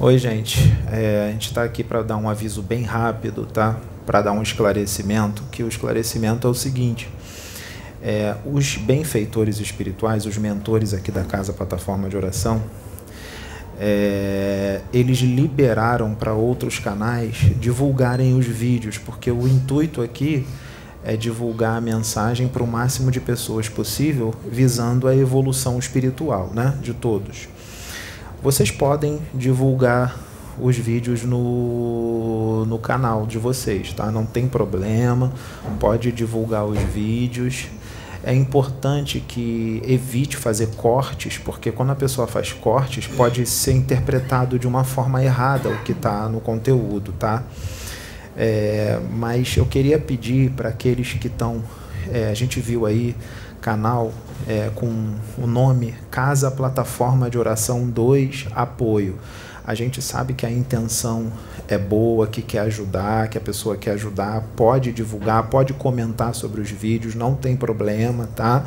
Oi, gente. É, a gente está aqui para dar um aviso bem rápido, tá? Para dar um esclarecimento. Que o esclarecimento é o seguinte: é, os benfeitores espirituais, os mentores aqui da Casa Plataforma de Oração, é, eles liberaram para outros canais divulgarem os vídeos, porque o intuito aqui é divulgar a mensagem para o máximo de pessoas possível, visando a evolução espiritual né, de todos. Vocês podem divulgar os vídeos no, no canal de vocês, tá? Não tem problema, pode divulgar os vídeos. É importante que evite fazer cortes, porque quando a pessoa faz cortes, pode ser interpretado de uma forma errada o que está no conteúdo, tá? É, mas eu queria pedir para aqueles que estão. É, a gente viu aí canal é, com o nome Casa Plataforma de Oração 2 Apoio. A gente sabe que a intenção é boa, que quer ajudar, que a pessoa quer ajudar, pode divulgar, pode comentar sobre os vídeos, não tem problema, tá?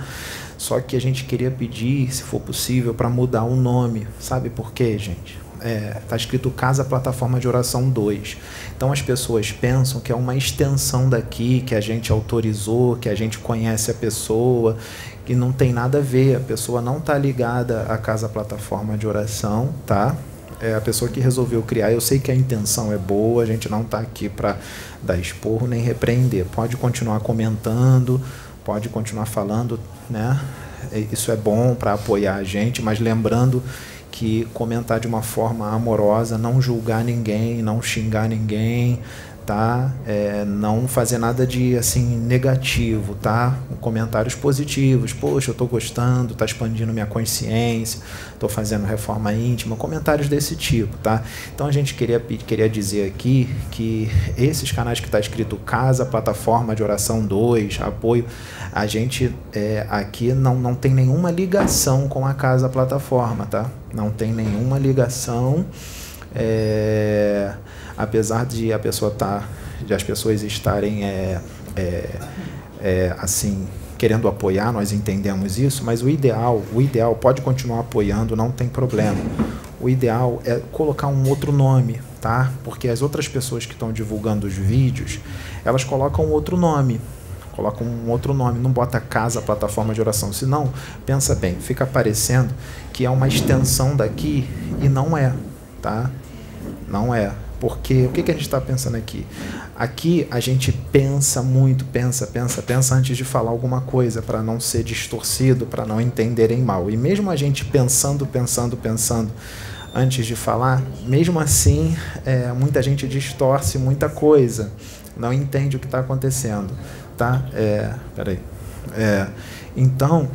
Só que a gente queria pedir, se for possível, para mudar o nome. Sabe por quê, gente? É, tá escrito Casa Plataforma de Oração 2. Então as pessoas pensam que é uma extensão daqui, que a gente autorizou, que a gente conhece a pessoa, que não tem nada a ver, a pessoa não está ligada à Casa Plataforma de Oração, tá? É a pessoa que resolveu criar. Eu sei que a intenção é boa, a gente não está aqui para dar esporro nem repreender. Pode continuar comentando, pode continuar falando, né? Isso é bom para apoiar a gente, mas lembrando que comentar de uma forma amorosa, não julgar ninguém, não xingar ninguém, tá? É, não fazer nada de assim negativo, tá? Comentários positivos. Poxa, eu estou gostando, está expandindo minha consciência, estou fazendo reforma íntima, comentários desse tipo, tá? Então a gente queria, queria dizer aqui que esses canais que está escrito Casa, Plataforma de Oração 2, apoio, a gente é, aqui não, não tem nenhuma ligação com a Casa Plataforma, tá? Não tem nenhuma ligação. É, apesar de a pessoa tá, de as pessoas estarem é, é, é, assim querendo apoiar, nós entendemos isso, mas o ideal, o ideal pode continuar apoiando, não tem problema. O ideal é colocar um outro nome, tá? Porque as outras pessoas que estão divulgando os vídeos, elas colocam outro nome colocam um outro nome, não bota casa, plataforma de oração, senão, pensa bem, fica parecendo que é uma extensão daqui e não é, tá? Não é. Porque o que, que a gente está pensando aqui? Aqui a gente pensa muito, pensa, pensa, pensa antes de falar alguma coisa, para não ser distorcido, para não entenderem mal. E mesmo a gente pensando, pensando, pensando antes de falar, mesmo assim, é, muita gente distorce muita coisa, não entende o que está acontecendo. Tá? É, peraí. É, então,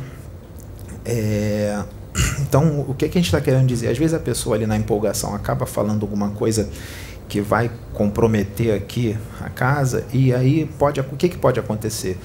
é, então, o que, que a gente está querendo dizer? Às vezes a pessoa ali na empolgação acaba falando alguma coisa que vai comprometer aqui a casa e aí pode o que, que pode acontecer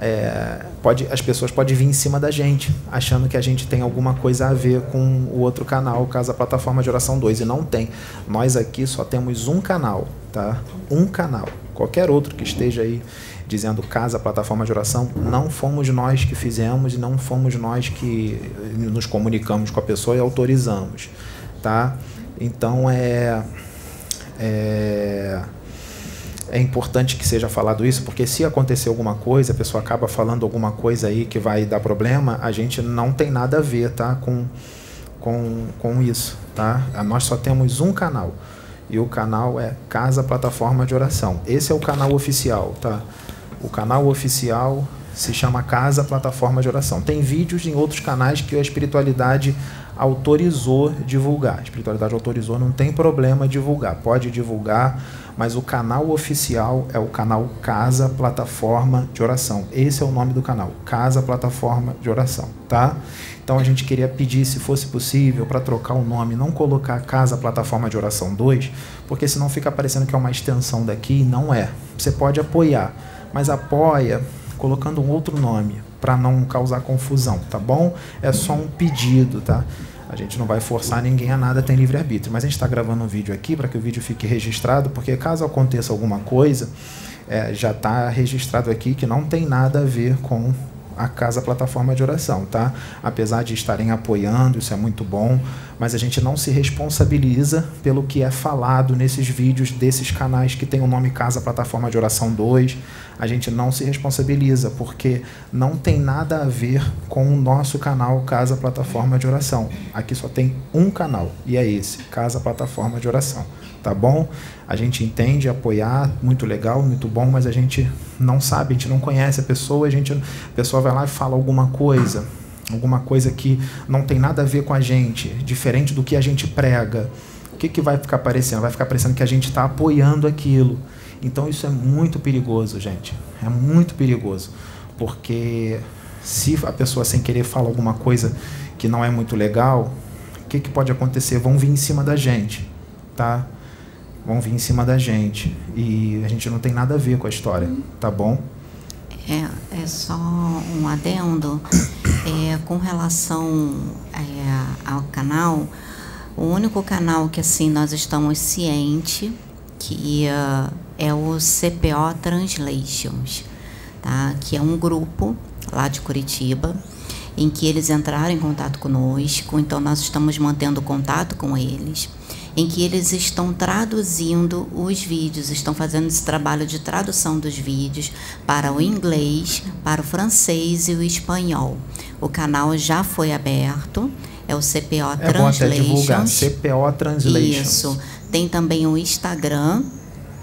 é, pode as pessoas podem vir em cima da gente achando que a gente tem alguma coisa a ver com o outro canal caso a plataforma de oração 2 e não tem nós aqui só temos um canal tá um canal qualquer outro que esteja aí dizendo casa plataforma de oração não fomos nós que fizemos e não fomos nós que nos comunicamos com a pessoa e autorizamos tá então é é, é importante que seja falado isso, porque se acontecer alguma coisa, a pessoa acaba falando alguma coisa aí que vai dar problema, a gente não tem nada a ver tá, com, com, com isso. Tá? Nós só temos um canal. E o canal é Casa Plataforma de Oração. Esse é o canal oficial, tá? O canal oficial se chama Casa Plataforma de Oração. Tem vídeos em outros canais que a espiritualidade autorizou divulgar. A espiritualidade autorizou, não tem problema divulgar, pode divulgar, mas o canal oficial é o canal Casa Plataforma de Oração. Esse é o nome do canal, Casa Plataforma de Oração, tá? Então a gente queria pedir, se fosse possível, para trocar o nome, não colocar Casa Plataforma de Oração 2, porque senão fica parecendo que é uma extensão daqui e não é. Você pode apoiar, mas apoia colocando um outro nome para não causar confusão, tá bom? É só um pedido, tá? A gente não vai forçar ninguém a nada, tem livre-arbítrio. Mas a gente está gravando um vídeo aqui para que o vídeo fique registrado, porque caso aconteça alguma coisa, é, já está registrado aqui que não tem nada a ver com a Casa Plataforma de Oração, tá? Apesar de estarem apoiando, isso é muito bom, mas a gente não se responsabiliza pelo que é falado nesses vídeos desses canais que tem o nome Casa Plataforma de Oração 2. A gente não se responsabiliza porque não tem nada a ver com o nosso canal Casa Plataforma de Oração. Aqui só tem um canal e é esse, Casa Plataforma de Oração tá bom? A gente entende apoiar, muito legal, muito bom, mas a gente não sabe, a gente não conhece a pessoa, a gente a pessoa vai lá e fala alguma coisa, alguma coisa que não tem nada a ver com a gente, diferente do que a gente prega. O que, que vai ficar parecendo? Vai ficar parecendo que a gente está apoiando aquilo. Então isso é muito perigoso, gente. É muito perigoso. Porque se a pessoa sem querer fala alguma coisa que não é muito legal, o que, que pode acontecer? Vão vir em cima da gente, tá? Vão vir em cima da gente. E a gente não tem nada a ver com a história, tá bom? É, é só um adendo. É, com relação é, ao canal, o único canal que assim nós estamos cientes que uh, é o CPO Translations, tá? que é um grupo lá de Curitiba, em que eles entraram em contato conosco, então nós estamos mantendo contato com eles em que eles estão traduzindo os vídeos, estão fazendo esse trabalho de tradução dos vídeos para o inglês, para o francês e o espanhol. O canal já foi aberto, é o CPO é Translations. CPO Translations. Isso. Tem também o Instagram,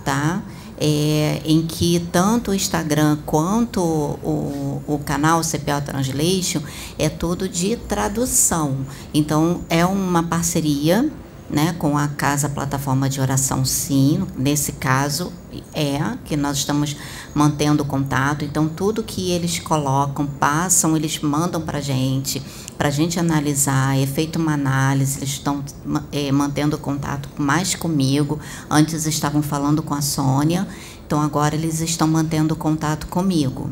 tá? É, em que tanto o Instagram quanto o, o canal CPO Translation é tudo de tradução. Então, é uma parceria né, com a Casa Plataforma de Oração Sim, nesse caso é que nós estamos mantendo contato, então tudo que eles colocam, passam, eles mandam para gente, para a gente analisar, é feita uma análise, eles estão é, mantendo contato mais comigo, antes estavam falando com a Sônia, então agora eles estão mantendo contato comigo.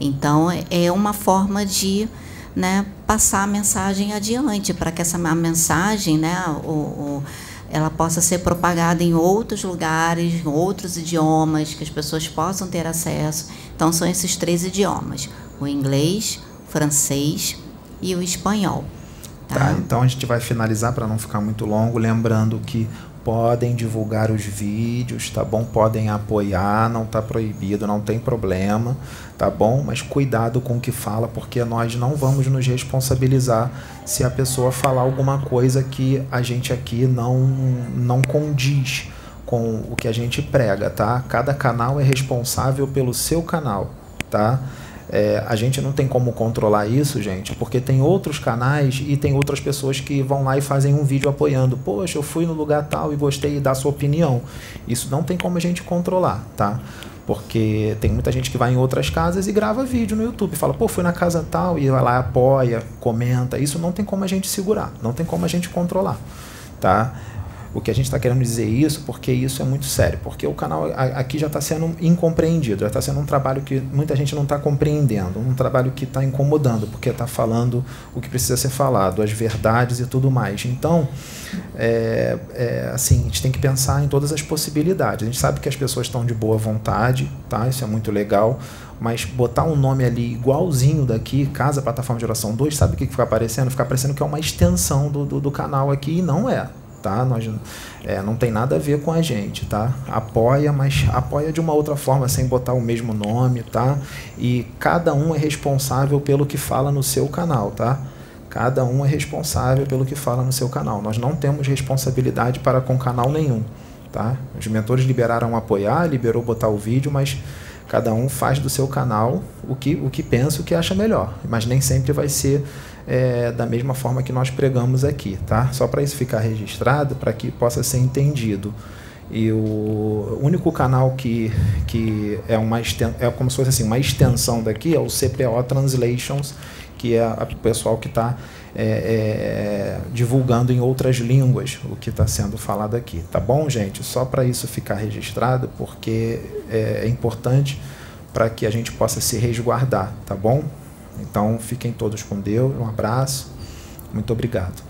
Então é uma forma de né, passar a mensagem adiante, para que essa mensagem, né, o, o, ela possa ser propagada em outros lugares, em outros idiomas, que as pessoas possam ter acesso. Então, são esses três idiomas: o inglês, o francês e o espanhol. Tá? tá então a gente vai finalizar para não ficar muito longo, lembrando que podem divulgar os vídeos, tá bom? Podem apoiar, não está proibido, não tem problema, tá bom? Mas cuidado com o que fala, porque nós não vamos nos responsabilizar se a pessoa falar alguma coisa que a gente aqui não, não condiz com o que a gente prega, tá? Cada canal é responsável pelo seu canal, tá? É, a gente não tem como controlar isso, gente, porque tem outros canais e tem outras pessoas que vão lá e fazem um vídeo apoiando. Poxa, eu fui no lugar tal e gostei dá sua opinião. Isso não tem como a gente controlar, tá? Porque tem muita gente que vai em outras casas e grava vídeo no YouTube. Fala, pô, fui na casa tal e vai lá, apoia, comenta. Isso não tem como a gente segurar, não tem como a gente controlar, tá? O que a gente está querendo dizer isso porque isso é muito sério, porque o canal aqui já está sendo incompreendido, já está sendo um trabalho que muita gente não está compreendendo, um trabalho que está incomodando, porque está falando o que precisa ser falado, as verdades e tudo mais. Então, é, é, assim, a gente tem que pensar em todas as possibilidades. A gente sabe que as pessoas estão de boa vontade, tá? Isso é muito legal, mas botar um nome ali igualzinho daqui, Casa Plataforma de Oração 2, sabe o que fica aparecendo? Fica aparecendo que é uma extensão do, do, do canal aqui e não é tá? Nós, é, não tem nada a ver com a gente, tá? Apoia, mas apoia de uma outra forma, sem botar o mesmo nome, tá? E cada um é responsável pelo que fala no seu canal, tá? Cada um é responsável pelo que fala no seu canal. Nós não temos responsabilidade para com canal nenhum, tá? Os mentores liberaram apoiar, liberou botar o vídeo, mas cada um faz do seu canal o que, o que pensa, o que acha melhor. Mas nem sempre vai ser é, da mesma forma que nós pregamos aqui, tá? Só para isso ficar registrado, para que possa ser entendido. E o único canal que, que é, uma é como se fosse assim, uma extensão daqui é o CPO Translations, que é o pessoal que está é, é, divulgando em outras línguas o que está sendo falado aqui. Tá bom, gente? Só para isso ficar registrado, porque é, é importante para que a gente possa se resguardar, tá bom? Então, fiquem todos com Deus. Um abraço. Muito obrigado.